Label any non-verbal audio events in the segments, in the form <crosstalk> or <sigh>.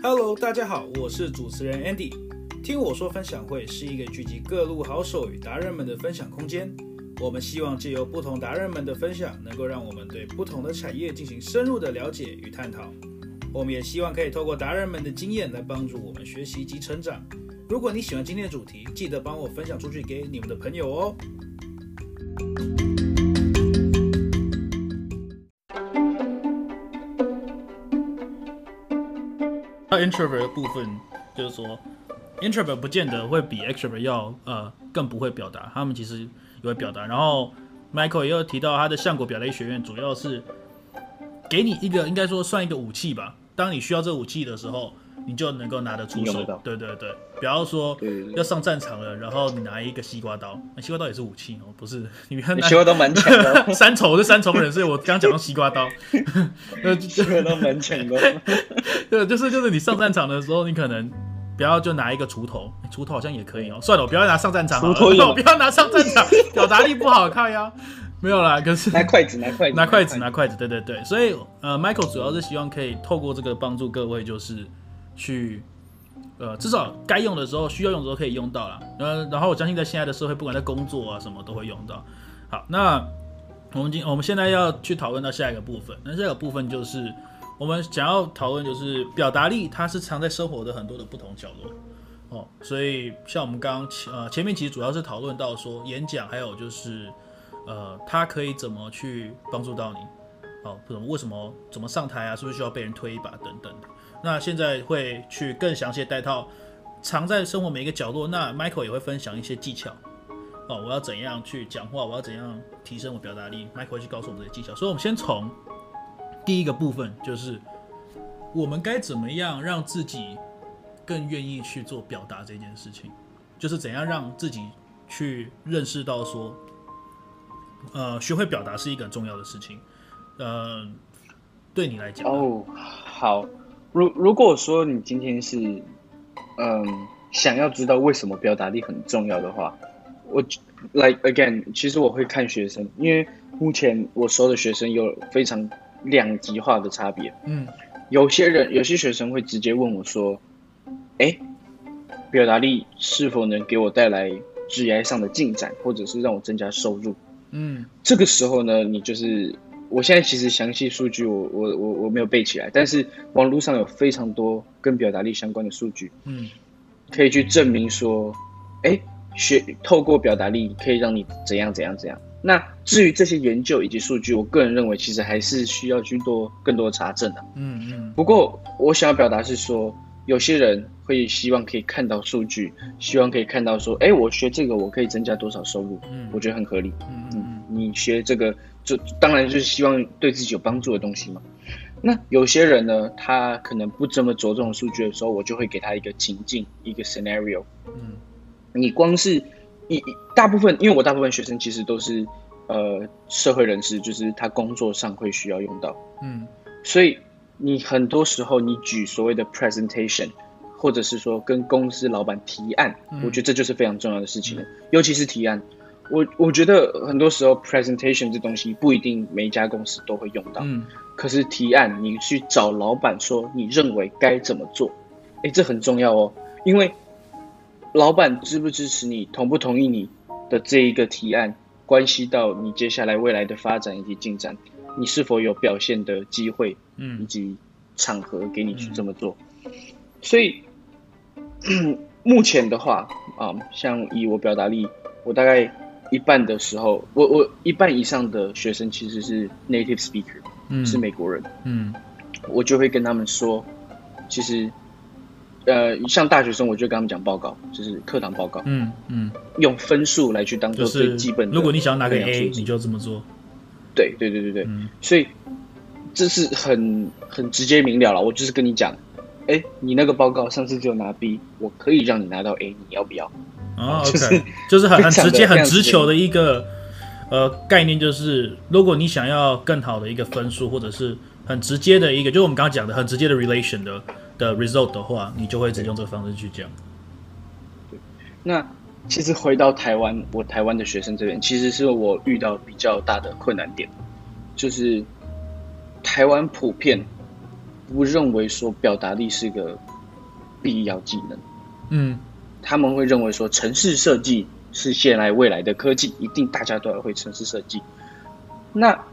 Hello，大家好，我是主持人 Andy。听我说分享会是一个聚集各路好手与达人们的分享空间。我们希望借由不同达人们的分享，能够让我们对不同的产业进行深入的了解与探讨。我们也希望可以透过达人们的经验来帮助我们学习及成长。如果你喜欢今天的主题，记得帮我分享出去给你们的朋友哦。Introvert 部分，就是说，introvert 不见得会比 extrovert 要呃更不会表达，他们其实。也会表达，然后 Michael 也有提到他的相果表达学院，主要是给你一个应该说算一个武器吧。当你需要这武器的时候，你就能够拿得出手。对对对，不要说要上战场了，然后你拿一个西瓜刀，那西瓜刀也是武器哦，不是？你看西瓜刀蛮强的。<laughs> 三重是三重人，所以我刚刚讲到西瓜刀。<laughs> 西瓜刀蛮强的。<laughs> 对，就是就是你上战场的时候，你可能。不要就拿一个锄头，锄头好像也可以哦。算了，我不要拿上战场。锄头有，不要拿上战场，表达力不好看呀。没有啦，可是拿筷子，拿筷子，拿筷子，拿筷子。对对对，所以呃，Michael 主要是希望可以透过这个帮助各位，就是去呃，至少该用的时候，需要用的时候可以用到啦。呃，然后我相信在现在的社会，不管在工作啊什么都会用到。好，那我们今我们现在要去讨论到下一个部分，那下一个部分就是。我们想要讨论就是表达力，它是藏在生活的很多的不同角落哦。所以像我们刚前呃前面其实主要是讨论到说演讲，还有就是呃它可以怎么去帮助到你哦，不怎么为什么怎么上台啊，是不是需要被人推一把等等的。那现在会去更详细的带套藏在生活每一个角落。那 Michael 也会分享一些技巧哦，我要怎样去讲话，我要怎样提升我表达力，Michael 会去告诉我们这些技巧。所以我们先从。第一个部分就是，我们该怎么样让自己更愿意去做表达这件事情，就是怎样让自己去认识到说，呃，学会表达是一个很重要的事情。呃，对你来讲哦，好，如如果说你今天是，嗯，想要知道为什么表达力很重要的话，我 like again，其实我会看学生，因为目前我所有的学生有非常。两极化的差别，嗯，有些人有些学生会直接问我说：“哎，表达力是否能给我带来职业上的进展，或者是让我增加收入？”嗯，这个时候呢，你就是我现在其实详细数据我我我我没有背起来，但是网络上有非常多跟表达力相关的数据，嗯，可以去证明说，哎，学透过表达力可以让你怎样怎样怎样。那至于这些研究以及数据，我个人认为其实还是需要去多更多查证的。嗯嗯。不过我想要表达是说，有些人会希望可以看到数据，希望可以看到说，哎，我学这个我可以增加多少收入？嗯，我觉得很合理。嗯嗯。你学这个就当然就是希望对自己有帮助的东西嘛。那有些人呢，他可能不这么着重数据的时候，我就会给他一个情境，一个 scenario。嗯。你光是。一大部分，因为我大部分学生其实都是，呃，社会人士，就是他工作上会需要用到，嗯，所以你很多时候你举所谓的 presentation，或者是说跟公司老板提案，嗯，我觉得这就是非常重要的事情了，嗯，尤其是提案，我我觉得很多时候 presentation 这东西不一定每一家公司都会用到，嗯，可是提案你去找老板说你认为该怎么做，诶，这很重要哦，因为。老板支不支持你，同不同意你的这一个提案，关系到你接下来未来的发展以及进展，你是否有表现的机会，嗯，以及场合给你去这么做。嗯、所以，目前的话啊，像以我表达力，我大概一半的时候，我我一半以上的学生其实是 native speaker，嗯，是美国人，嗯，我就会跟他们说，其实。呃，像大学生，我就跟他们讲报告，就是课堂报告。嗯嗯，用分数来去当做最基本的。如果你想要拿个 A，你就这么做。对对对对对，嗯、所以这是很很直接明了了。我就是跟你讲，哎，你那个报告上次只有拿 B，我可以让你拿到 A，你要不要？<laughs> 哦，就是 okay, 就是很很直接、很直球的一个呃概念，就是如果你想要更好的一个分数，或者是很直接的一个，就是我们刚刚讲的很直接的 relation 的。的 result 的话，你就会只用这个方式去讲。对，那其实回到台湾，我台湾的学生这边，其实是我遇到比较大的困难点，就是台湾普遍不认为说表达力是个必要技能。嗯，他们会认为说，城市设计是现代未来的科技，一定大家都要会城市设计。那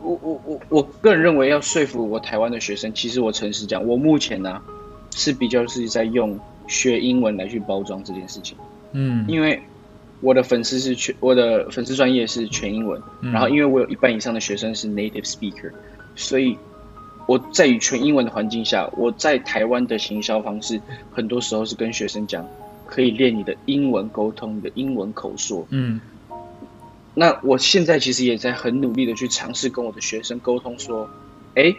我我我我个人认为，要说服我台湾的学生，其实我诚实讲，我目前呢、啊、是比较是在用学英文来去包装这件事情。嗯，因为我的粉丝是全，我的粉丝专业是全英文，嗯、然后因为我有一半以上的学生是 native speaker，所以我在与全英文的环境下，我在台湾的行销方式，很多时候是跟学生讲，可以练你的英文沟通，你的英文口说。嗯，那我现在其实也在很努力的去尝试跟我的学生沟通，说，哎。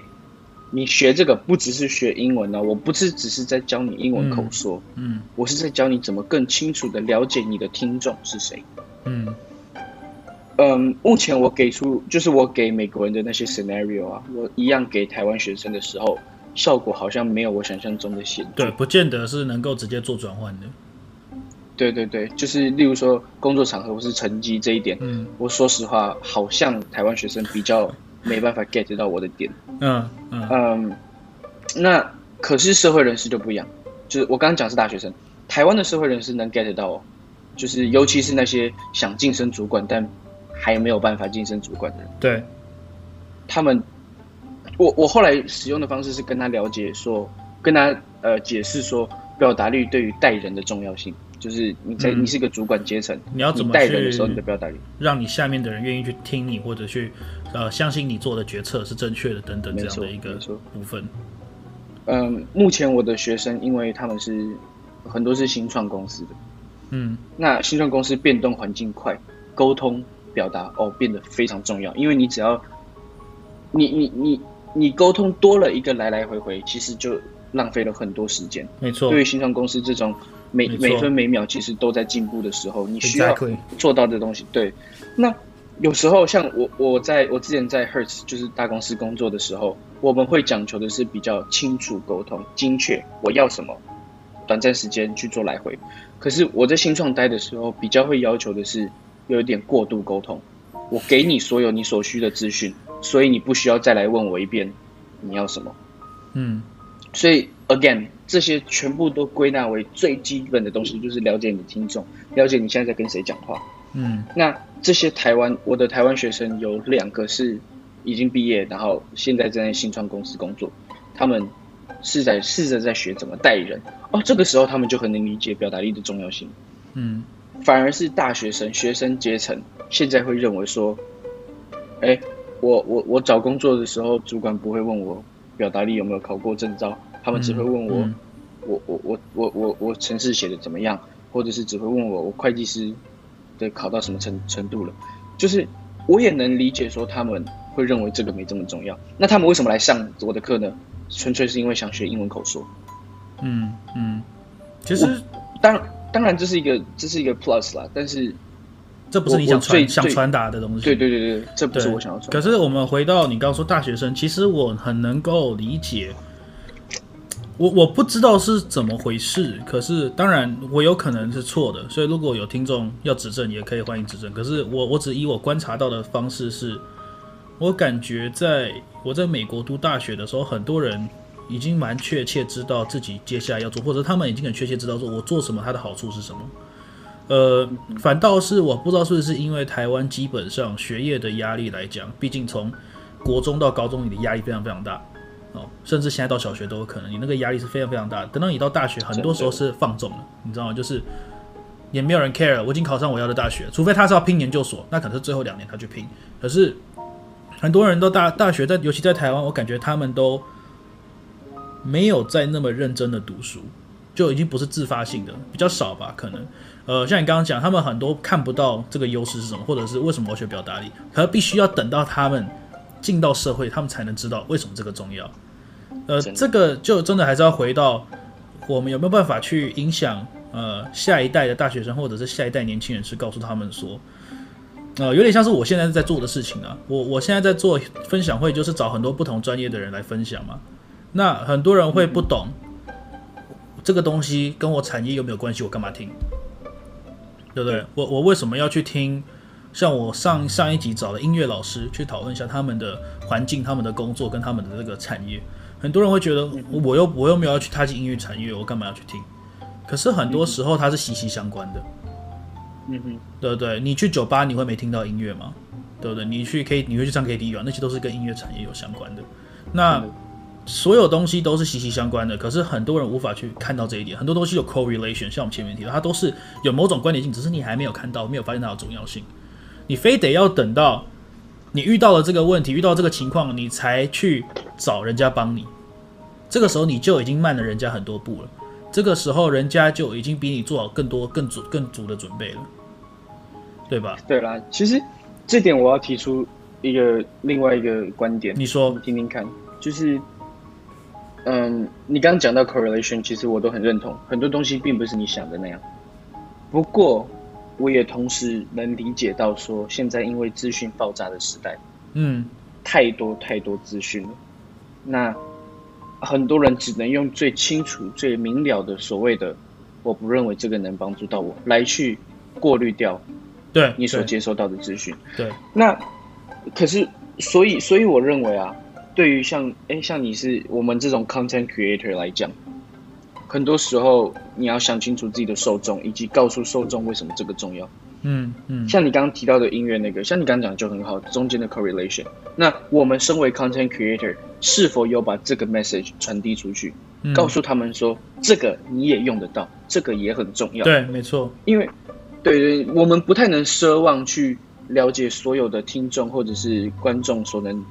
你学这个不只是学英文呢、啊，我不是只是在教你英文口说，嗯，嗯，我是在教你怎么更清楚的了解你的听众是谁，嗯，嗯，目前我给出就是我给美国人的那些 scenario 啊，我一样给台湾学生的时候，效果好像没有我想象中的显著，对，不见得是能够直接做转换的，对对对，就是例如说工作场合或是成绩这一点，嗯，我说实话，好像台湾学生比较。没办法 get 到我的点，嗯嗯。嗯，那可是社会人士就不一样，就是我刚刚讲是大学生，台湾的社会人士能 get 到哦，就是尤其是那些想晋升主管但还没有办法晋升主管的人，对，他们，我我后来使用的方式是跟他了解说，跟他呃解释说表达力对于带人的重要性。就是你在，你是个主管阶层，嗯，你要怎么带人的时候，你的表达力，让你下面的人愿意去听你，或者去呃相信你做的决策是正确的，等等这样的一个部分。嗯，目前我的学生，因为他们是很多是新创公司的，嗯，那新创公司变动环境快，沟通表达哦变得非常重要，因为你只要你你你你沟通多了一个来来回回，其实就浪费了很多时间。没错，对于新创公司这种。每每分每秒其实都在进步的时候，你需要做到的东西。对，那有时候像我，我在我之前在 Hertz 就是大公司工作的时候，我们会讲求的是比较清楚沟通、精确，我要什么，短暂时间去做来回。可是我在新创待的时候，比较会要求的是有一点过度沟通，我给你所有你所需的资讯，所以你不需要再来问我一遍你要什么。嗯，所以 again。这些全部都归纳为最基本的东西，就是了解你的听众，了解你现在在跟谁讲话。嗯，那这些台湾，我的台湾学生有两个是已经毕业，然后现在正在新创公司工作，他们是在试着在学怎么带人。哦，这个时候他们就很能理解表达力的重要性。嗯，反而是大学生学生阶层现在会认为说，哎，我我我找工作的时候，主管不会问我表达力有没有考过证照。他们只会问我，我我我我我我城市写的怎么样，或者是只会问我我会计师的考到什么程程度了。就是我也能理解说他们会认为这个没这么重要。那他们为什么来上我的课呢？纯粹是因为想学英文口说。嗯嗯，其实当当然这是一个这是一个 plus 啦，但是这不是你想传想传达的东西。对对对对，这不是我想要传达。可是我们回到你刚刚说大学生，其实我很能够理解。我我不知道是怎么回事，可是当然我有可能是错的，所以如果有听众要指正，也可以欢迎指正。可是我我只以我观察到的方式是，我感觉在我在美国读大学的时候，很多人已经蛮确切知道自己接下来要做，或者他们已经很确切知道说我做什么，它的好处是什么。呃，反倒是我不知道是不是因为台湾基本上学业的压力来讲，毕竟从国中到高中，你的压力非常非常大。甚至现在到小学都有可能，你那个压力是非常非常大。等到你到大学，很多时候是放纵了，你知道吗？就是也没有人 care 了。我已经考上我要的大学，除非他是要拼研究所，那可能是最后两年他去拼。可是很多人都大大学在，尤其在台湾，我感觉他们都没有在那么认真的读书，就已经不是自发性的，比较少吧？可能呃，像你刚刚讲，他们很多看不到这个优势是什么，或者是为什么我学表达力，可是必须要等到他们。进到社会，他们才能知道为什么这个重要。呃，这个就真的还是要回到我们有没有办法去影响呃下一代的大学生，或者是下一代年轻人，是告诉他们说，呃，有点像是我现在在做的事情啊。我我现在在做分享会，就是找很多不同专业的人来分享嘛。那很多人会不懂这个东西跟我产业有没有关系，我干嘛听？对不对？我我为什么要去听？像我上上一集找的音乐老师去讨论一下他们的环境、他们的工作跟他们的这个产业，很多人会觉得，我又我又没有要去踏进音乐产业，我干嘛要去听？可是很多时候它是息息相关的。嗯哼，对不对？你去酒吧你会没听到音乐吗？对不对？你去 K 你会去唱 KTV 啊？那些都是跟音乐产业有相关的。那所有东西都是息息相关的，可是很多人无法去看到这一点。很多东西有 correlation，像我们前面提到，它都是有某种关联性，只是你还没有看到，没有发现它的重要性。你非得要等到你遇到了这个问题，遇到这个情况，你才去找人家帮你。这个时候你就已经慢了人家很多步了。这个时候人家就已经比你做好更多、更足、更足的准备了。对吧？对啦，其实这点我要提出一个另外一个观点，你说，你听听看，就是，嗯，你刚刚讲到 correlation，其实我都很认同，很多东西并不是你想的那样。不过，我也同时能理解到说，现在因为资讯爆炸的时代，嗯，太多太多资讯了，那很多人只能用最清楚、最明了的所谓的，我不认为这个能帮助到我，来去过滤掉。对你所接收到的资讯，对，那可是，所以，所以我认为啊，对于像，哎，像你是我们这种 content creator 来讲，很多时候你要想清楚自己的受众，以及告诉受众为什么这个重要。嗯嗯，像你刚刚提到的音乐那个，像你刚刚讲的就很好，中间的 correlation。那我们身为 content creator，是否有把这个 message 传递出去，嗯、告诉他们说，这个你也用得到，这个也很重要。对，没错，因为。对对，我们不太能奢望去了解所有的听众或者是观众所能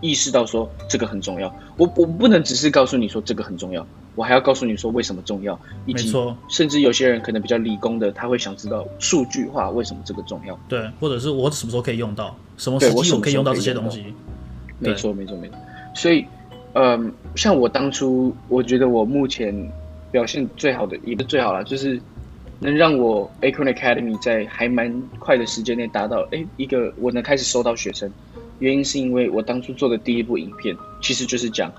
意识到说这个很重要。我我不能只是告诉你说这个很重要，我还要告诉你说为什么重要，以及甚至有些人可能比较理工的，他会想知道数据化为什么这个重要。对，或者是我什么时候可以用到，什么时机我可以用到这些东西。没错，没错，没错。所以，嗯，像我当初，我觉得我目前表现最好的，也不是最好了，就是。能让我 Acorn Academy 在还蛮快的时间内达到，哎，一个我能开始收到学生，原因是因为我当初做的第一部影片，其实就是讲，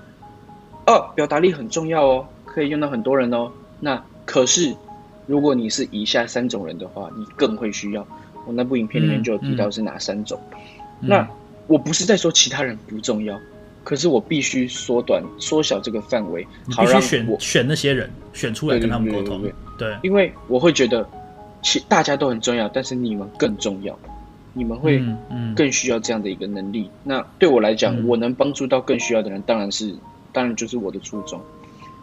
哦，表达力很重要哦，可以用到很多人哦。那可是，如果你是以下三种人的话，你更会需要。我那部影片里面就有提到是哪三种。嗯嗯、那我不是在说其他人不重要，可是我必须缩短、缩小这个范围，好让我选选那些人选出来跟他们沟通。对，因为我会觉得，其大家都很重要，但是你们更重要，你们会更需要这样的一个能力。那对我来讲，嗯、我能帮助到更需要的人，当然是，当然就是我的初衷。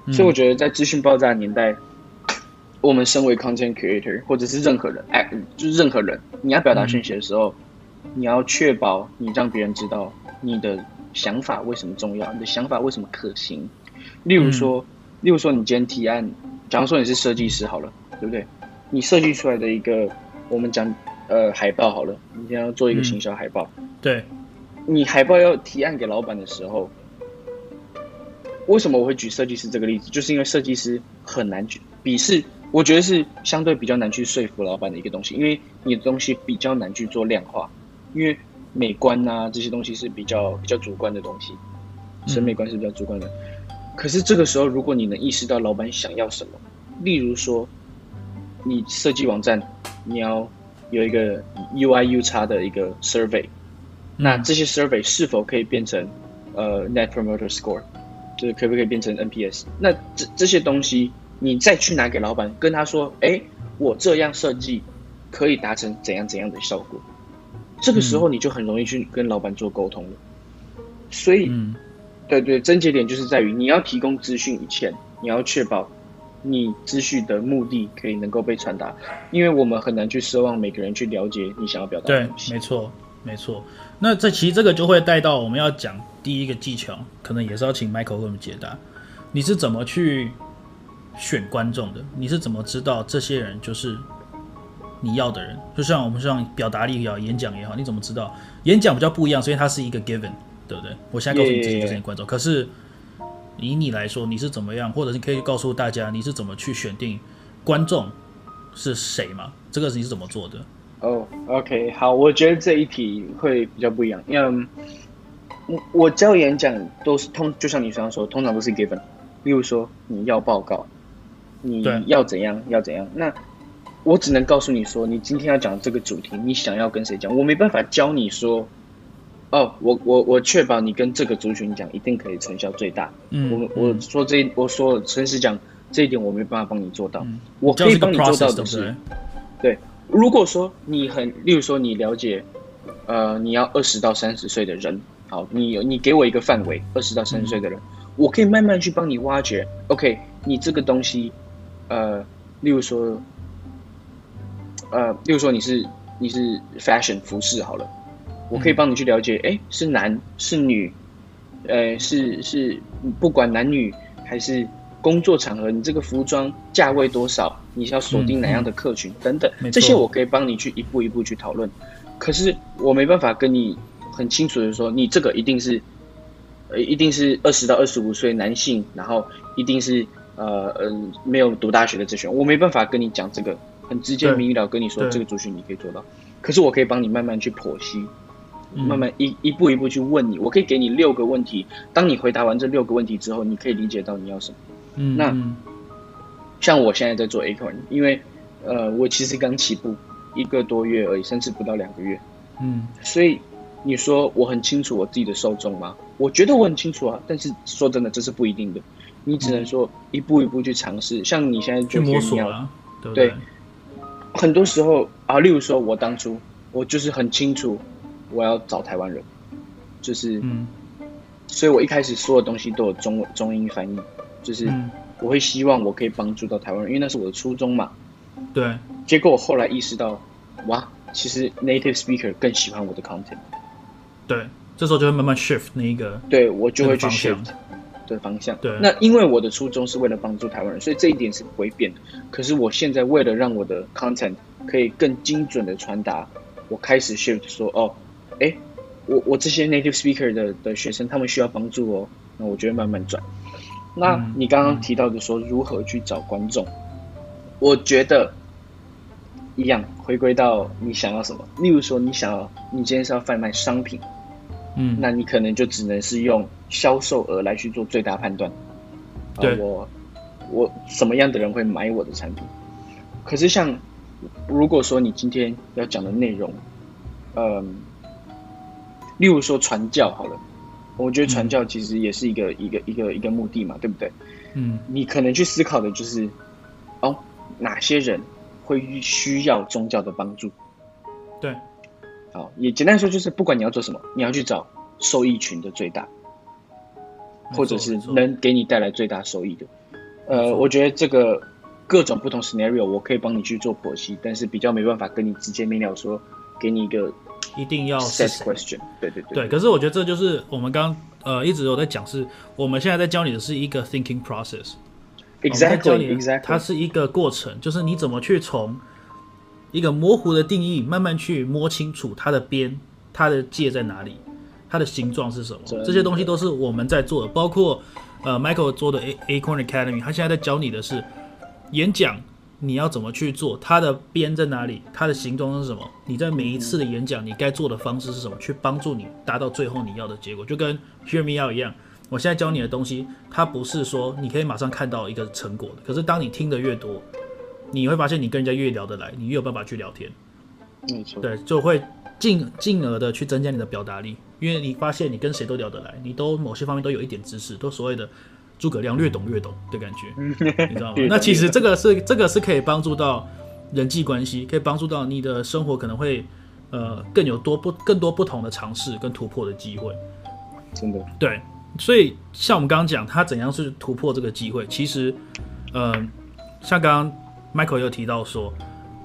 嗯、所以我觉得，在资讯爆炸的年代，我们身为 content creator 或者是任何人，哎，就是任何人，你要表达讯息的时候，嗯、你要确保你让别人知道你的想法为什么重要，你的想法为什么可行。例如说，嗯、例如说，你今天提案。假如说你是设计师好了，对不对？你设计出来的一个，我们讲呃海报好了，你今天要做一个行销海报。嗯、对，你海报要提案给老板的时候，为什么我会举设计师这个例子？就是因为设计师很难去，鄙视我觉得是相对比较难去说服老板的一个东西，因为你的东西比较难去做量化，因为美观啊这些东西是比较比较主观的东西，审美观是比较主观的。嗯可是这个时候，如果你能意识到老板想要什么，例如说，你设计网站，你要有一个 UI UX 的一个 survey，那这些 survey 是否可以变成呃 Net Promoter Score，就是可不可以变成 NPS？那这这些东西，你再去拿给老板，跟他说，哎，我这样设计可以达成怎样怎样的效果，这个时候你就很容易去跟老板做沟通了。所以。嗯对对，症结点就是在于你要提供资讯以前，你要确保你资讯的目的可以能够被传达，因为我们很难去奢望每个人去了解你想要表达的东西。对，没错，没错。那这其实这个就会带到我们要讲第一个技巧，可能也是要请 Michael 为我们解答。你是怎么去选观众的？你是怎么知道这些人就是你要的人？就像我们像表达力也好，演讲也好，你怎么知道？演讲比较不一样，所以它是一个 given。对不对？我现在告诉你，这些就是你观众。可是以你来说，你是怎么样，或者是可以告诉大家，你是怎么去选定观众是谁吗？这个你是怎么做的？哦、oh,，OK，好，我觉得这一题会比较不一样，因为我我教演讲都是通，就像你刚刚说，通常都是 given。例如说你要报告，你要怎样，要怎样，那我只能告诉你说，你今天要讲这个主题，你想要跟谁讲，我没办法教你说。哦，我我我确保你跟这个族群讲，一定可以成效最大。嗯，我我说这，我说诚实讲，这一点我没办法帮你做到。嗯、我可以帮你做到的是，是对，如果说你很，例如说你了解，呃，你要二十到三十岁的人，好，你你给我一个范围，二十到三十岁的人，嗯、我可以慢慢去帮你挖掘。OK，你这个东西，呃，例如说，呃，例如说你是你是 fashion 服饰好了。我可以帮你去了解，哎，是男是女，呃，是是不管男女还是工作场合，你这个服装价位多少，你是要锁定哪样的客群、嗯、等等，这些我可以帮你去一步一步去讨论。可是我没办法跟你很清楚的说，你这个一定是，呃，一定是二十到二十五岁男性，然后一定是呃呃没有读大学的这群，我没办法跟你讲这个很直接明了跟你说这个族群你可以做到，可是我可以帮你慢慢去剖析。慢慢一一步一步去问你，我可以给你六个问题。当你回答完这六个问题之后，你可以理解到你要什么。嗯，那像我现在在做 Acorn，因为呃，我其实刚起步一个多月而已，甚至不到两个月。嗯，所以你说我很清楚我自己的受众吗？我觉得我很清楚啊，但是说真的，这是不一定的。你只能说一步一步去尝试。像你现在去摸索啊，对，对，很多时候啊，例如说我当初我就是很清楚。我要找台湾人，就是，嗯，所以我一开始所有东西都有中中英翻译，就是我会希望我可以帮助到台湾人，因为那是我的初衷嘛。对。结果我后来意识到，哇，其实 native speaker 更喜欢我的 content。对，这时候就会慢慢 shift 那一个，对我就会去 shift 的方向。对。那因为我的初衷是为了帮助台湾人，所以这一点是不会变的。可是我现在为了让我的 content 可以更精准的传达，我开始 shift 说，哦。哎，我我这些 native speaker 的的学生，他们需要帮助哦。那我就会慢慢转。那你刚刚提到的说如何去找观众，我觉得一样，回归到你想要什么。例如说，你想要你今天是要贩卖商品，嗯，那你可能就只能是用销售额来去做最大判断。对，我我什么样的人会买我的产品？可是像如果说你今天要讲的内容，嗯。例如说传教好了，我觉得传教其实也是一个、嗯、一个一个一个目的嘛，对不对？嗯，你可能去思考的就是，哦，哪些人会需要宗教的帮助？对，好，也简单说就是，不管你要做什么，你要去找受益群的最大，或者是能给你带来最大收益的。呃，我觉得这个各种不同 scenario 我可以帮你去做剖析，但是比较没办法跟你直接明了说，给你一个。一定要是 question，对对对，对。可是我觉得这就是我们刚呃一直有在讲，是我们现在在教你的是一个 thinking process，exactly，exactly，它是一个过程，就是你怎么去从一个模糊的定义，慢慢去摸清楚它的边，它的界在哪里，它的形状是什么，这些东西都是我们在做的。包括呃 Michael 做的 A Acorn Academy，他现在在教你的是演讲。你要怎么去做？它的边在哪里？它的形状是什么？你在每一次的演讲，你该做的方式是什么？去帮助你达到最后你要的结果，就跟 Hear Me Out 一样。我现在教你的东西，它不是说你可以马上看到一个成果的。可是当你听得越多，你会发现你跟人家越聊得来，你越有办法去聊天。没错。对，就会进进而的去增加你的表达力，因为你发现你跟谁都聊得来，你都某些方面都有一点知识，都所谓的。诸葛亮略懂略懂的感觉，你知道吗？那其实 <laughs> 这个是这个是可以帮助到人际关系，可以帮助到你的生活，可能会呃更有多不更多不同的尝试跟突破的机会。真的对，所以像我们刚刚讲，他怎样是突破这个机会？其实，呃，像刚刚 Michael 有提到说，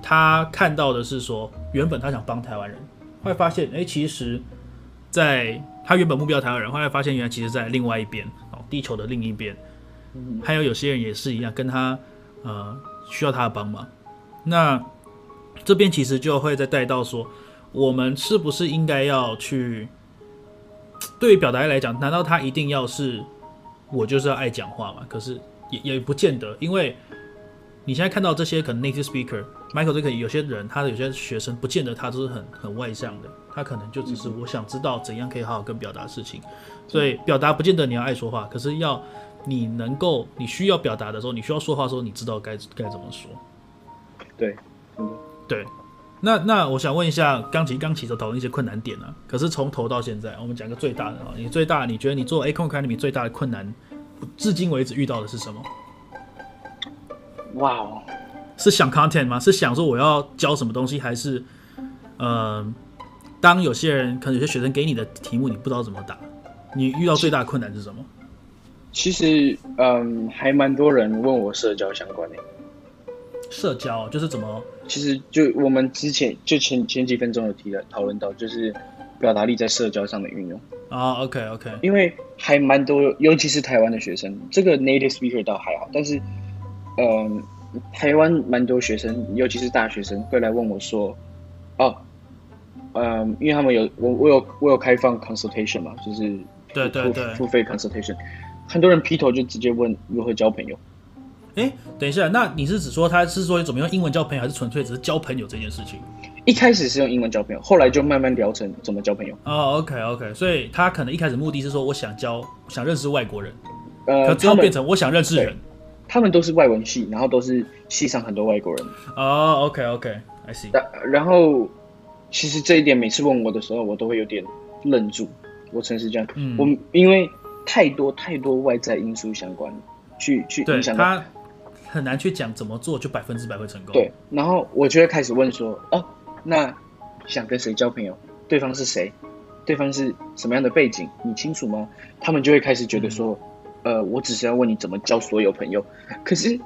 他看到的是说，原本他想帮台湾人，后来发现，哎，其实在他原本目标台湾人，后来发现原来其实在另外一边。地球的另一边，还有有些人也是一样，跟他呃需要他的帮忙。那这边其实就会再带到说，我们是不是应该要去？对于表达来讲，难道他一定要是我就是要爱讲话吗？可是也也不见得，因为你现在看到这些可能 native speaker，Michael 这个有些人，他的有些学生不见得他都是很很外向的，他可能就只是我想知道怎样可以好好跟表达事情。所以表达不见得你要爱说话，可是要你能够，你需要表达的时候，你需要说话的时候，你知道该该怎么说。对，嗯，对。那那我想问一下，刚其实刚起头讨论一些困难点啊，可是从头到现在，我们讲个最大的啊，你最大你觉得你做 Acorn Academy 最大的困难，至今为止遇到的是什么？哇哦，是想 content 吗？是想说我要教什么东西，还是呃，当有些人可能有些学生给你的题目你不知道怎么答，你遇到最大的困难是什么？其实嗯，还蛮多人问我社交相关的。社交就是怎么？其实就我们之前就前前几分钟有提了讨论到，就是表达力在社交上的运用啊。Oh, OK OK，因为还蛮多，尤其是台湾的学生，这个 native speaker 倒还好，但是嗯，台湾蛮多学生，尤其是大学生会来问我说，哦，嗯，因为他们有我我有我有开放 consultation 嘛，就是对对对付费 consultation，很多人劈头就直接问如何交朋友。哎，等一下，那你是指说他是说怎么用英文交朋友，还是纯粹只是交朋友这件事情？一开始是用英文交朋友，后来就慢慢聊成怎么交朋友。哦，OK OK，所以他可能一开始目的是说我想交，想认识外国人，呃，可之后变成我想认识人。他们都是外文系，然后都是系上很多外国人。哦，OK OK，I see。然后其实这一点每次问我的时候，我都会有点愣住。我诚实讲，嗯，我因为太多太多外在因素相关，去去影响他。很难去讲怎么做就百分之百会成功。对，然后我就会开始问说：“哦，那想跟谁交朋友？对方是谁？对方是什么样的背景？你清楚吗？”他们就会开始觉得说：“嗯、呃，我只是要问你怎么交所有朋友。”可是，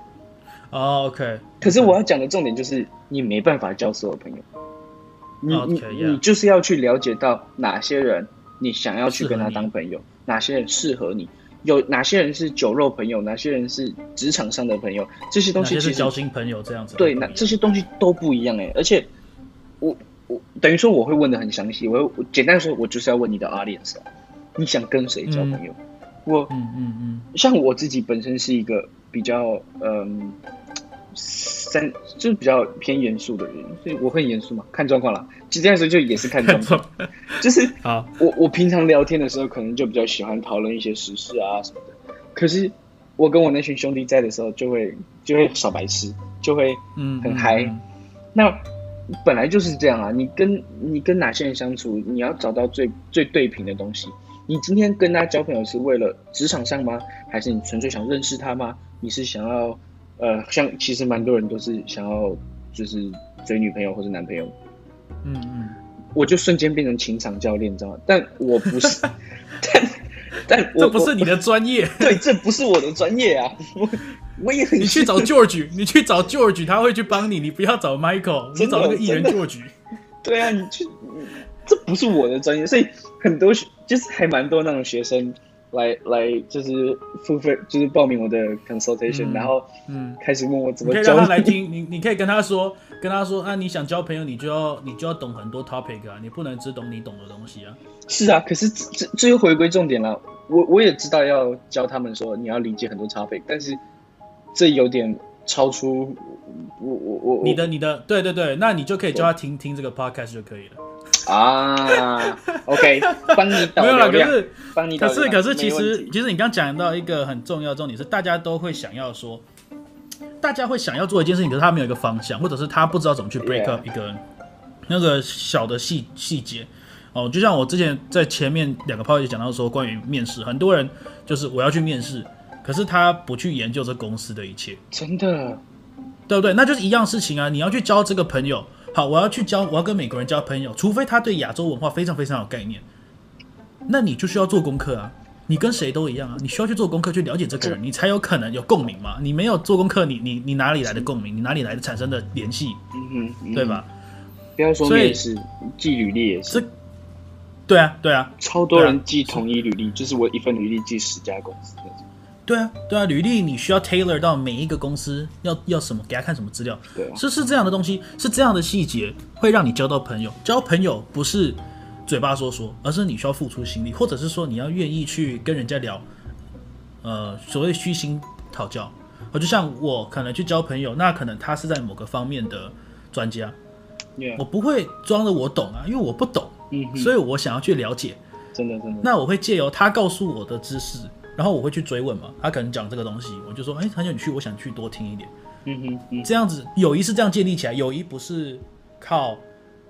哦，OK。可是我要讲的重点就是，你没办法交所有朋友。你你.你就是要去了解到哪些人你想要去跟他当朋友，哪些人适合你。有哪些人是酒肉朋友，哪些人是职场上的朋友，这些东西其实是交心朋友这样子。对，那这些东西都不一样哎，而且我我等于说我会问的很详细，我我简单说，我就是要问你的 audience，你想跟谁交朋友？嗯、我嗯嗯嗯，像我自己本身是一个比较嗯。三就是比较偏严肃的人，所以我会严肃嘛，看状况啦。其实这样说就也是看状况，<laughs> 就是啊，我我平常聊天的时候，可能就比较喜欢讨论一些时事啊什么的。可是我跟我那群兄弟在的时候，就会就会耍白痴，就会嗯很嗨。嗯、那本来就是这样啊，你跟你跟哪些人相处，你要找到最最对频的东西。你今天跟他交朋友是为了职场上吗？还是你纯粹想认识他吗？你是想要？呃，像其实蛮多人都是想要就是追女朋友或者男朋友，嗯嗯，我就瞬间变成情场教练，你知道吗？但我不是，<laughs> 但但我这不是你的专业，<laughs> 对，这不是我的专业啊，我我也很，你去找 George，你去找 George，他会去帮你，你不要找 Michael，你找那个艺人 George，<laughs> 对啊，你去，这不是我的专业，所以很多就是还蛮多那种学生。来来，就是付费，就是报名我的 consultation，、嗯、然后嗯，开始问我怎么教。你可以让他来听，你你可以跟他说，跟他说啊，你想交朋友，你就要你就要懂很多 topic 啊，你不能只懂你懂的东西啊。是啊，可是这这又回归重点了。我我也知道要教他们说你要理解很多 topic，但是这有点超出我我我你的你的对对对，那你就可以教他听听这个 podcast 就可以了。啊，OK，<laughs> 帮你导流量，没有啦，可是，帮你导流量，可是，可是，其实，其实你刚讲到一个很重要的重点是，大家都会想要说，大家会想要做一件事情，可是他没有一个方向，或者是他不知道怎么去 break up 一个.那个小的细细节。哦，就像我之前在前面两个 part 讲到说，关于面试，很多人就是我要去面试，可是他不去研究这公司的一切，真的，对不对？那就是一样事情啊，你要去交这个朋友。好，我要去交，我要跟美国人交朋友，除非他对亚洲文化非常非常有概念，那你就需要做功课啊。你跟谁都一样啊，你需要去做功课去了解这个人，你才有可能有共鸣嘛。你没有做功课，你你你哪里来的共鸣？你哪里来的产生的联系？嗯哼，对吧？不要说面试，寄履历也是。对啊，对啊，超多人寄同一履历，就是我一份履历寄十家公司。对啊，对啊，履历你需要 tailor 到每一个公司要要什么，给他看什么资料，对啊，是是这样的东西，是这样的细节会让你交到朋友。交朋友不是嘴巴说说，而是你需要付出心力，或者是说你要愿意去跟人家聊，呃，所谓虚心讨教。我就像我可能去交朋友，那可能他是在某个方面的专家.我不会装的我懂啊，因为我不懂，嗯，所以我想要去了解，真的真的，那我会借由他告诉我的知识。然后我会去追问嘛，他可能讲这个东西，我就说，哎，很想你去，我想去多听一点。嗯哼，嗯，这样子友谊是这样建立起来，友谊不是靠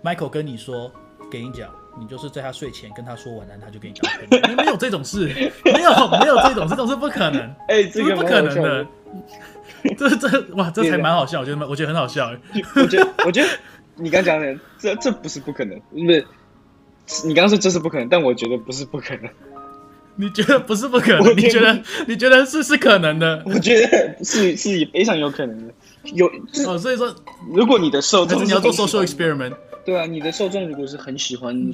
Michael 跟你说，给你讲，你就是在他睡前跟他说晚安，他就给你交朋友。没有这种事，<laughs> 没有没有这种这种是不可能，<laughs> 哎、欸，这个不可能的。这这哇，这才蛮好笑，我觉得我觉得很好笑。我觉得我觉得你刚讲的这这不是不可能，不是你刚刚说这是不可能，但我觉得不是不可能。你觉得不是不可能？你觉得你觉得是是可能的？我觉得是是非常有可能的。有哦，所以说，如果你的受众，你要做 social experiment，对啊，你的受众如果是很喜欢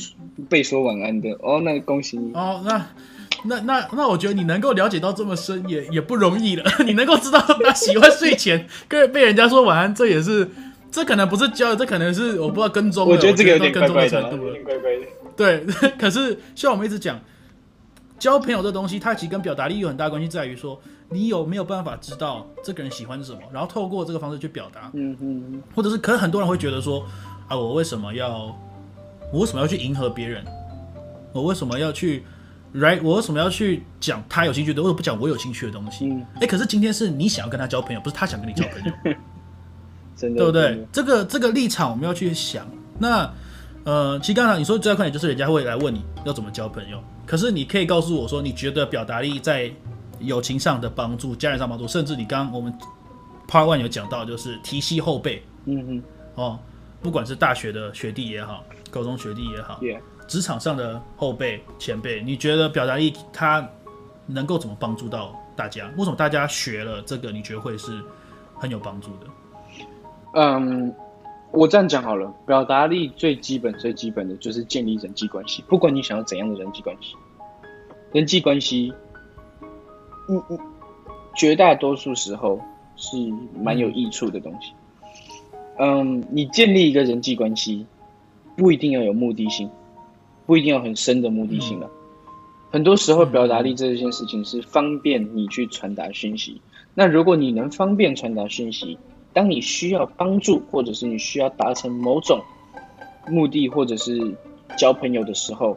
被说晚安的，哦，那恭喜你。哦，那那那那，我觉得你能够了解到这么深，也也不容易了。<laughs> 你能够知道他喜欢睡前跟被人家说晚安，这也是，这可能不是教，这可能是我不知道跟踪。我觉得这个有点怪怪的，怪怪的。对，<laughs> 可是像我们一直讲。交朋友这东西，它其实跟表达力有很大关系，在于说你有没有办法知道这个人喜欢什么，然后透过这个方式去表达。嗯嗯。或者是，可是很多人会觉得说，啊，我为什么要，我为什么要去迎合别人？我为什么要去，right？我为什么要去讲他有兴趣的，为什么不讲我有兴趣的东西？哎、嗯，可是今天是你想要跟他交朋友，不是他想跟你交朋友，<laughs> 真的，对不对？这个这个立场我们要去想。那呃，其实刚才你说最大困难就是人家会来问你要怎么交朋友。可是你可以告诉我说，你觉得表达力在友情上的帮助、家人上帮助，甚至你刚刚我们 Part One 有讲到，就是提携后辈，嗯嗯，哦，不管是大学的学弟也好，高中学弟也好，职.场上的后辈前辈，你觉得表达力它能够怎么帮助到大家？为什么大家学了这个，你觉得会是很有帮助的？嗯。我这样讲好了，表达力最基本、最基本的就是建立人际关系。不管你想要怎样的人际关系，人际关系，嗯嗯，绝大多数时候是蛮有益处的东西。嗯，你建立一个人际关系，不一定要有目的性，不一定要很深的目的性啊。很多时候，表达力这件事情是方便你去传达讯息。那如果你能方便传达讯息，当你需要帮助，或者是你需要达成某种目的，或者是交朋友的时候，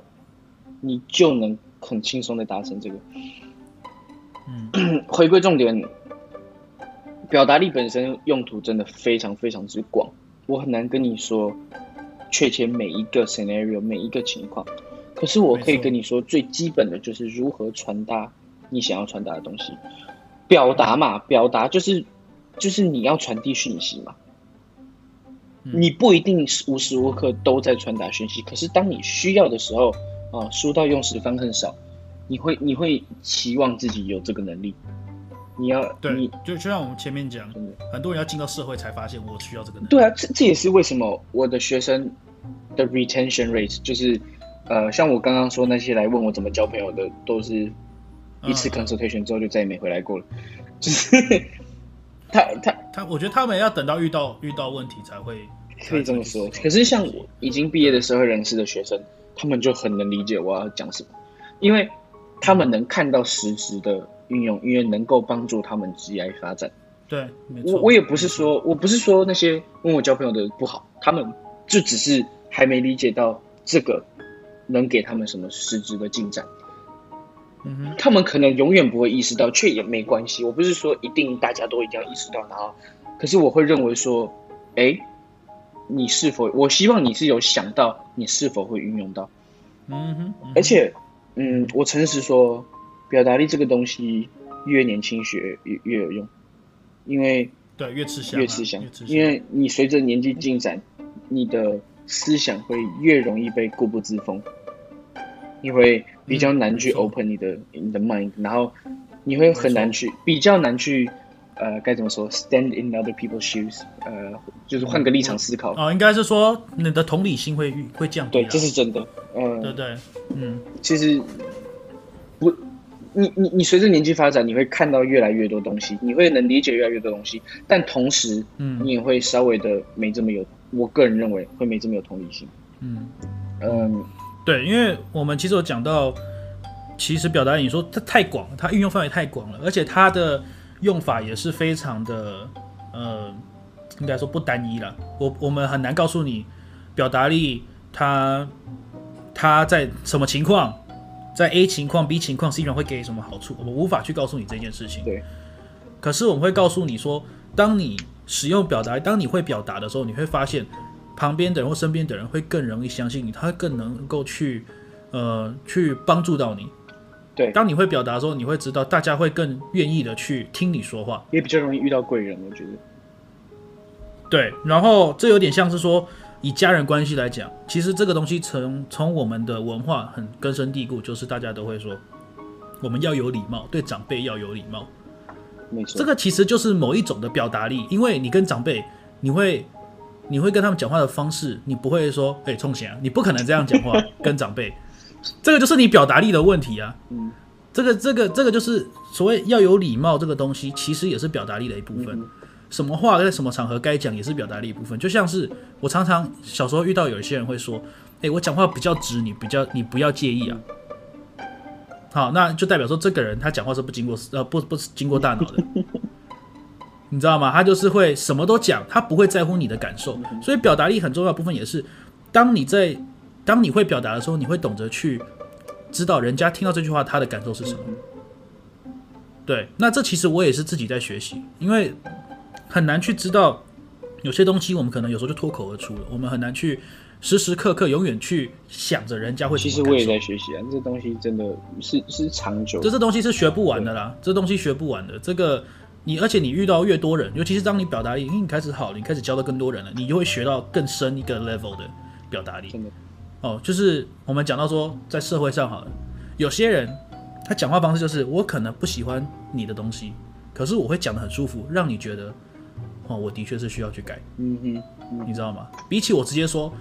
你就能很轻松的达成这个。嗯，<clears throat> 回归重点，表达力本身用途真的非常非常之广，我很难跟你说确切每一个 scenario 每一个情况，可是我可以跟你说最基本的就是如何传达你想要传达的东西，表达嘛，表达就是。就是你要传递讯息嘛，你不一定是无时无刻都在传达讯息，可是当你需要的时候啊，书到用时方恨少，你会你会期望自己有这个能力，你要对，你就就像我们前面讲，很多人要进到社会才发现我需要这个能力。对啊，这这也是为什么我的学生的 retention rate 就是呃，像我刚刚说那些来问我怎么交朋友的，都是一次 consultation 之后就再也没回来过了，就是。他他他，我觉得他们要等到遇到遇到问题才会可以这么说。可是像我已经毕业的社会人士的学生，他们就很能理解我要讲什么，因为他们能看到实质的运用，因为能够帮助他们职业发展。对，我我也不是说我不是说那些问我交朋友的不好，他们就只是还没理解到这个能给他们什么实质的进展。他们可能永远不会意识到，却也没关系。我不是说一定大家都一定要意识到，然后，可是我会认为说，哎，你是否？我希望你是有想到，你是否会运用到。嗯哼，嗯哼，而且，嗯，我诚实说，表达力这个东西越年轻学越越有用，因为对越吃香，越吃香，因为你随着年纪进展，你的思想会越容易被固步自封。你会比较难去 open 你的、嗯、你的 mind，然后你会很难去比较难去呃该怎么说 stand in other people's shoes，呃就是换个立场思考。哦，应该是说你的同理心会会降低。对，这是真的。嗯、呃，对对，嗯，其实不，你你你随着年纪发展，你会看到越来越多东西，你会能理解越来越多东西，但同时，嗯，你也会稍微的没这么有，我个人认为会没这么有同理心。嗯嗯。呃对，因为我们其实有讲到，其实表达你说它太广，它运用范围太广了，而且它的用法也是非常的，呃，应该说不单一了。我我们很难告诉你，表达力它它在什么情况，在 A 情况、B 情况，实际上会给什么好处，我们无法去告诉你这件事情。对。可是我们会告诉你说，当你使用表达，当你会表达的时候，你会发现。旁边的人或身边的人会更容易相信你，他会更能够去呃去帮助到你。对，当你会表达的时候，你会知道大家会更愿意的去听你说话，也比较容易遇到贵人，我觉得。对，然后这有点像是说，以家人关系来讲，其实这个东西从从我们的文化很根深蒂固，就是大家都会说，我们要有礼貌，对长辈要有礼貌。没错，这个其实就是某一种的表达力，因为你跟长辈，你会你会跟他们讲话的方式，你不会说，哎，冲钱啊，你不可能这样讲话 <laughs> 跟长辈，这个就是你表达力的问题啊。嗯，这个这个这个就是所谓要有礼貌这个东西，其实也是表达力的一部分。嗯什么话在什么场合该讲，也是表达力一部分。就像是我常常小时候遇到有一些人会说：“诶，我讲话比较直，你比较你不要介意啊。”好，那就代表说这个人他讲话是不经过呃不不经过大脑的，<laughs> 你知道吗？他就是会什么都讲，他不会在乎你的感受。所以表达力很重要的部分也是，当你在当你会表达的时候，你会懂得去知道人家听到这句话他的感受是什么。对，那这其实我也是自己在学习，因为。很难去知道有些东西，我们可能有时候就脱口而出了。我们很难去时时刻刻永远去想着人家会。其实我也在学习啊，这东西真的是是长久。这这东西是学不完的啦，这东西学不完的。这个你，而且你遇到越多人，尤其是当你表达力，因为你开始好，你开始教到更多人了，你就会学到更深一个 level 的表达力。哦，就是我们讲到说，在社会上好了，有些人他讲话方式就是我可能不喜欢你的东西，可是我会讲得很舒服，让你觉得。哦，我的确是需要去改，嗯哼，嗯，你知道吗？比起我直接说，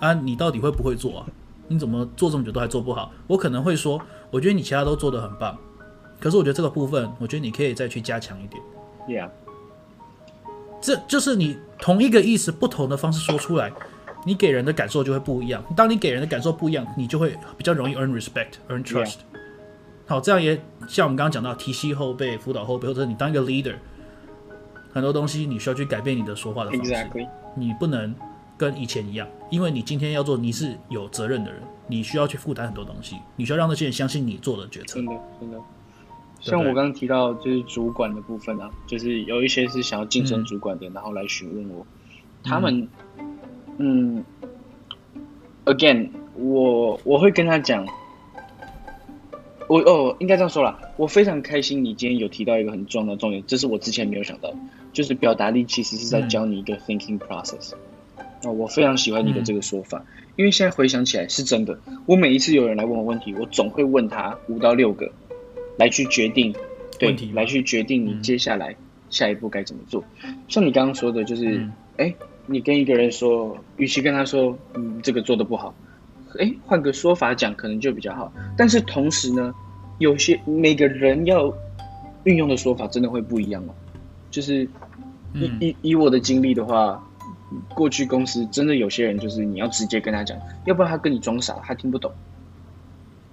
啊，你到底会不会做啊？你怎么做这么久都还做不好？我可能会说，我觉得你其他都做得很棒，可是我觉得这个部分，我觉得你可以再去加强一点。Yeah，这就是你同一个意思，不同的方式说出来，你给人的感受就会不一样。当你给人的感受不一样，你就会比较容易 earn respect，earn trust。Yeah. 好，这样也像我们刚刚讲到，提携后辈、辅导后辈，或者你当一个 leader。很多东西你需要去改变你的说话的方式，Exactly. 你不能跟以前一样，因为你今天要做，你是有责任的人，你需要去负担很多东西，你需要让那些人相信你做的决策。真的，真的。像我刚刚提到，就是主管的部分啊，就是有一些是想要晋升主管的，嗯、然后来询问我，他们，嗯，嗯，again，我我会跟他讲。我哦，应该这样说啦，我非常开心，你今天有提到一个很重要的重点，这是我之前没有想到，就是表达力其实是在教你一个 thinking process。哦，我非常喜欢你的这个说法，因为现在回想起来是真的。我每一次有人来问我问题，我总会问他五到六个，来去决定，对，来去决定你接下来下一步该怎么做。像你刚刚说的，就是，哎，你跟一个人说，与其跟他说，嗯，这个做的不好。哎，换个说法讲，可能就比较好。但是同时呢，有些每个人要运用的说法真的会不一样哦。就是以以以我的经历的话，过去公司真的有些人就是你要直接跟他讲，要不然他跟你装傻，他听不懂。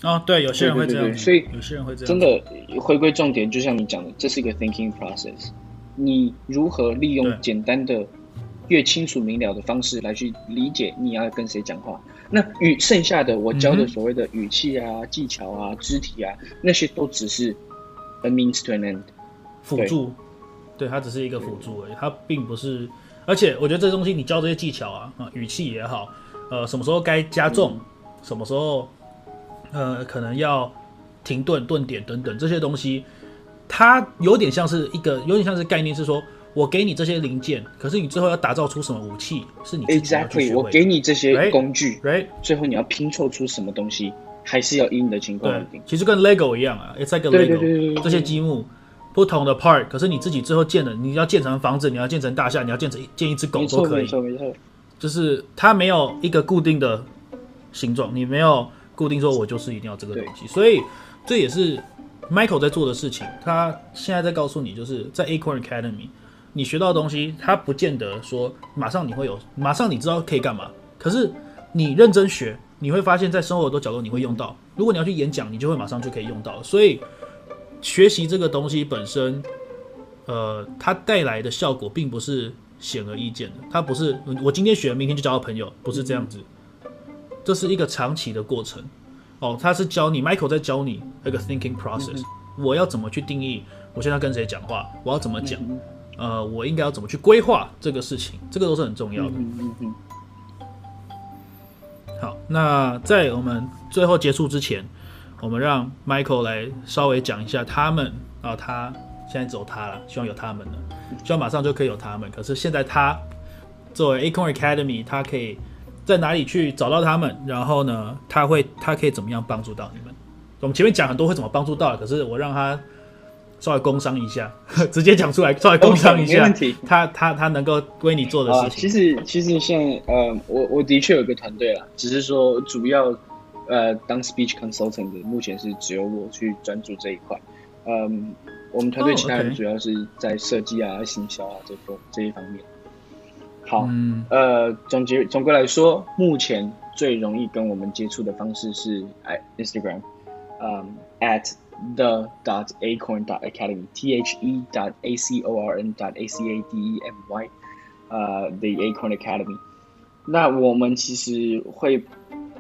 哦，对，有些人会这样。对对对对，所以有些人会这样。真的回归重点，就像你讲的，这是一个 thinking process。你如何利用简单的？越清楚明了的方式来去理解你要跟谁讲话，那与剩下的我教的所谓的语气啊、嗯、技巧啊、肢体啊，那些都只是 a means to an end，辅助，对，它只是一个辅助而已，它并不是。而且我觉得这东西你教这些技巧啊啊，语气也好，呃，什么时候该加重，嗯、什么时候呃可能要停顿、顿点等等这些东西，它有点像是一个，有点像是概念是说。我给你这些零件，可是你最后要打造出什么武器，是你自己给你这些工具，right？最后你要拼凑出什么东西，还是要依你的情况而定。其实跟 Lego 一样啊，It's like a Lego，对对对对对，这些积木不同的 part，可是你自己最后建的，你要建成房子，你要建成大厦，你要建成建一只狗都可以。没错没错没错，就是它没有一个固定的形状，你没有固定说我就是一定要这个东西，所以这也是 Michael 在做的事情。他现在在告诉你，就是在 Acorn Academy。你学到的东西，他不见得说马上你会有，马上你知道可以干嘛。可是你认真学，你会发现在生活很多角落你会用到。如果你要去演讲，你就会马上就可以用到。所以学习这个东西本身，呃，它带来的效果并不是显而易见的。它不是我今天学，明天就交到朋友，不是这样子。这是一个长期的过程。哦，他是教你，Michael 在教你一个 thinking process。我要怎么去定义？我现在跟谁讲话？我要怎么讲？呃，我应该要怎么去规划这个事情？这个都是很重要的。嗯嗯嗯。那在我们最后结束之前，我们让 Michael 来稍微讲一下他们啊，他现在走他了，希望有他们了，希望马上就可以有他们。可是现在他作为 Acorn Academy，他可以在哪里去找到他们？然后呢，他会他可以怎么样帮助到你们？我们前面讲很多会怎么帮助到，可是我让他。稍微工商一下，<laughs> 直接讲出来，稍微工商一下。Okay, 没问题。他他他能够为你做的事情。其实其实现在呃，我我的确有个团队啦，只是说主要呃当 speech consultant 的，目前是只有我去专注这一块。嗯，我们团队其他人主要是在设计啊、行销啊这个这一方面。好，嗯、呃，总结总归来说，目前最容易跟我们接触的方式是哎 Instagram，嗯，at the dot acorn dot academy t h e dot a c o r n dot a c a d e m y，呃，the acorn academy。那我们其实会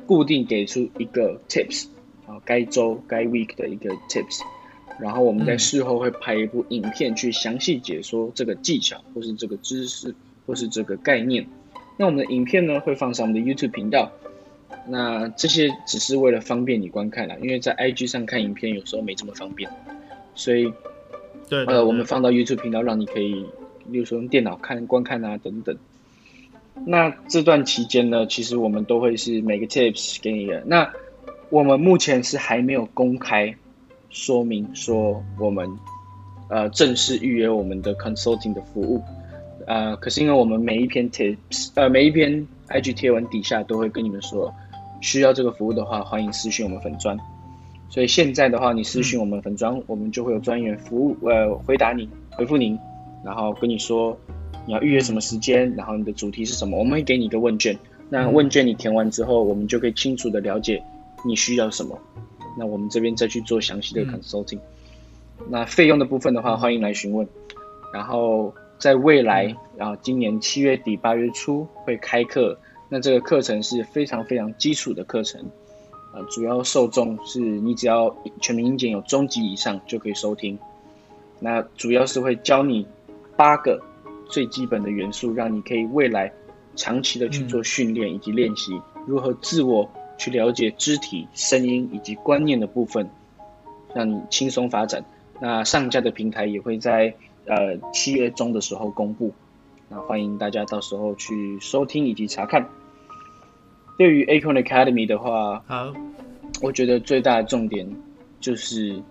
固定给出一个 tips 啊，该周该 week 的一个 tips，然后我们在事后会拍一部影片去详细解说这个技巧，或是这个知识，或是这个概念。那我们的影片呢，会放上我们的 YouTube 频道。那这些只是为了方便你观看啦，因为在 IG 上看影片有时候没这么方便，所以，对，对，呃，我们放到 YouTube 频道，让你可以，例如说用电脑看、观看啊等等。那这段期间呢，其实我们都会是每个 tips 给你的。那我们目前是还没有公开说明说我们呃正式预约我们的 consulting 的服务，呃，可是因为我们每一篇 tips，呃，每一篇 IG 贴文底下都会跟你们说。需要这个服务的话，欢迎私信我们粉砖。所以现在的话，你私信我们粉砖，嗯、我们就会有专员服务，呃，回答你，回复您，然后跟你说你要预约什么时间，然后你的主题是什么，我们会给你一个问卷。那问卷你填完之后，我们就可以清楚的了解你需要什么。那我们这边再去做详细的 consulting。嗯、那费用的部分的话，欢迎来询问。然后在未来，然后今年七月底八月初会开课。那这个课程是非常非常基础的课程，呃，主要受众是你只要全民英检有中级以上就可以收听。那主要是会教你八个最基本的元素，让你可以未来长期的去做训练以及练习，如何自我去了解肢体、声音以及观念的部分，让你轻松发展。那上架的平台也会在呃七月中的时候公布。那欢迎大家到时候去收听以及查看。对于 Acorn Academy 的话，好，我觉得最大的重点就是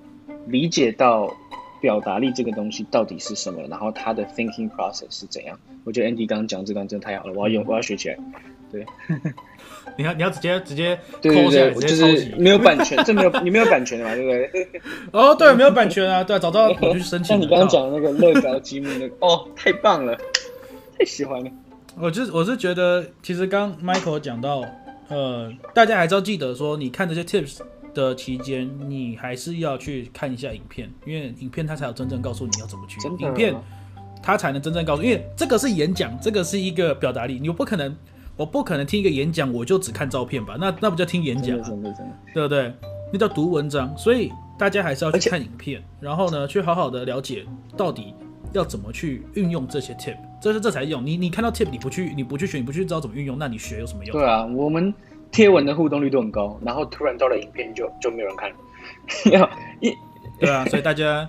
理解到表达力这个东西到底是什么，然后它的 thinking process 是怎样。我觉得 Andy 刚刚讲这段真的太好了，我要用，我要学起来。对，<laughs> 你要你要直接直接对对对，我就是没有版权，这没有你没有版权的嘛，对不对？<laughs> 哦，对，没有版权啊，对，找到我就去申请。像你刚刚讲的那个乐高积木那个，哦，太棒了。太喜欢了，我就是我是觉得，其实刚 Michael 讲到，呃，大家还是要记得说，你看这些 tips 的期间，你还是要去看一下影片，因为影片它才有真正告诉你要怎么去，影片它才能真正告诉，因为这个是演讲，这个是一个表达力，你不可能，我不可能听一个演讲，我就只看照片吧，那那不叫听演讲，真的真的真的，对不对？那叫读文章，所以大家还是要去看影片，然后呢，去好好的了解到底。要怎么去运用这些 tip？这是这才用。你你看到 tip，你不去你不去学，你不去知道怎么运用，那你学有什么用？对啊，我们贴文的互动率都很高，然后突然到了影片就就没有人看了。<laughs> 要一对啊，所以大家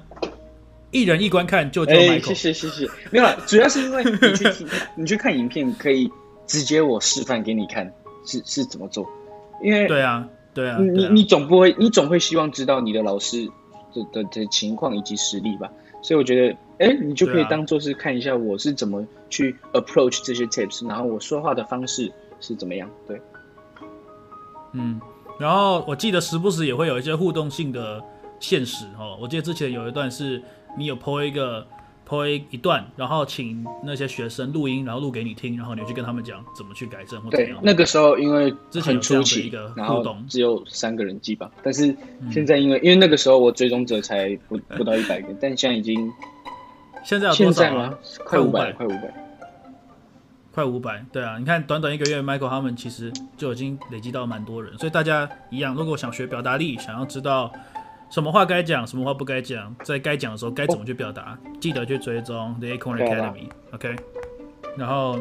一人一观看就就买口。谢谢谢谢。没有啦，主要是因为你去听 <laughs> 你去看影片，可以直接我示范给你看是是怎么做。因为对啊对啊，你你总不会你总会希望知道你的老师的的的情况以及实力吧？所以我觉得。哎，你就可以当做是看一下我是怎么去 approach 这些 tips，然后我说话的方式是怎么样。对，嗯，然后我记得时不时也会有一些互动性的现实哦。我记得之前有一段是你有 po 一个 po 一段，然后请那些学生录音，然后录给你听，然后你去跟他们讲怎么去改正或怎样。对，那个时候因为之前初期一个互动只有三个人记吧，但是现在因为、嗯、因为那个时候我追踪者才不不到一百个，但现在已经。现在有多少啊？快五百，快五百，快五百。对啊，你看，短短一个月，Michael 他们其实就已经累积到蛮多人。所以大家一样，如果想学表达力，想要知道什么话该讲，什么话不该讲，在该讲的时候该怎么去表达，记得去追踪 The Acorn Academy。OK。然后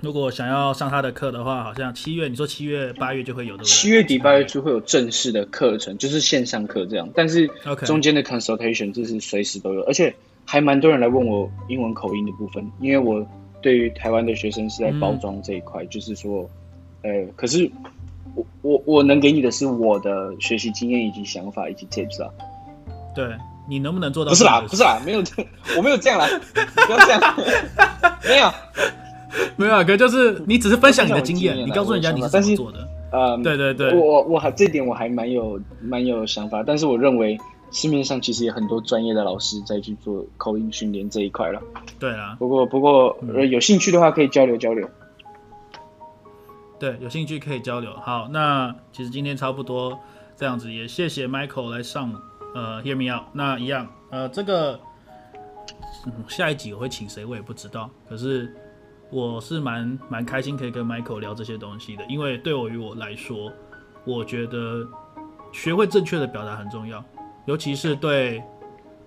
如果想要上他的课的话，好像七月，你说七月八月就会有的。七月底八月初会有正式的课程，就是线上课这样。但是中间的 consultation 就是随时都有，而且还蛮多人来问我英文口音的部分，因为我对于台湾的学生是在包装这一块，嗯、就是说，呃，可是我我我能给你的是我的学习经验以及想法以及 tips 啊。对，你能不能做到？不是啦，不是啦，没有，我没有这样啦，不要这样，没有。<laughs> 没有啊，哥，就是你只是分享你的经验，你告诉人家你是怎么做的。呃，对对对，我我我还这点我还蛮有蛮有想法，但是我认为市面上其实有很多专业的老师在去做口音训练这一块了。对啊，不过不过呃有兴趣的话可以交流交流。对，有兴趣可以交流。好，那其实今天差不多这样子，也谢谢 Michael 来上呃 Hear Me Out。那一样呃这个嗯下一集我会请谁我也不知道，可是。我是蛮蛮开心可以跟 Michael 聊这些东西的，因为对我于我来说，我觉得学会正确的表达很重要，尤其是对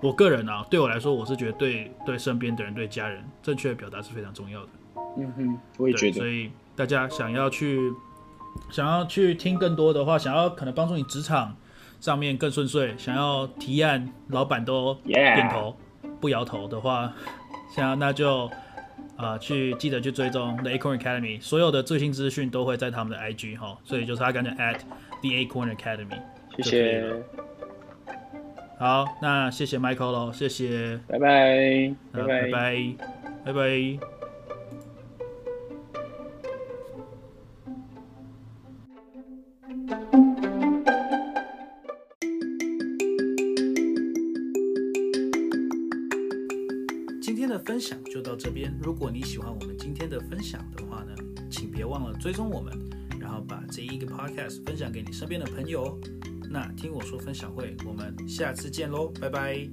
我个人啊，对我来说，我是觉得对对身边的人、对家人，正确的表达是非常重要的。嗯哼，我也觉得。所以大家想要去想要去听更多的话，想要可能帮助你职场上面更顺遂，想要提案老板都点头不摇头的话，想要那就。啊，去记得去追踪 The Acorn Academy，所有的最新资讯都会在他们的 IG 哈，所以就是他刚才 at The Acorn Academy，谢谢。好，那谢谢 Michael 喽，谢谢，拜拜，拜拜，拜拜，就到这边。如果你喜欢我们今天的分享的话呢，请别忘了追踪我们，然后把这一个 podcast 分享给你身边的朋友。那听我说分享会，我们下次见喽，拜拜。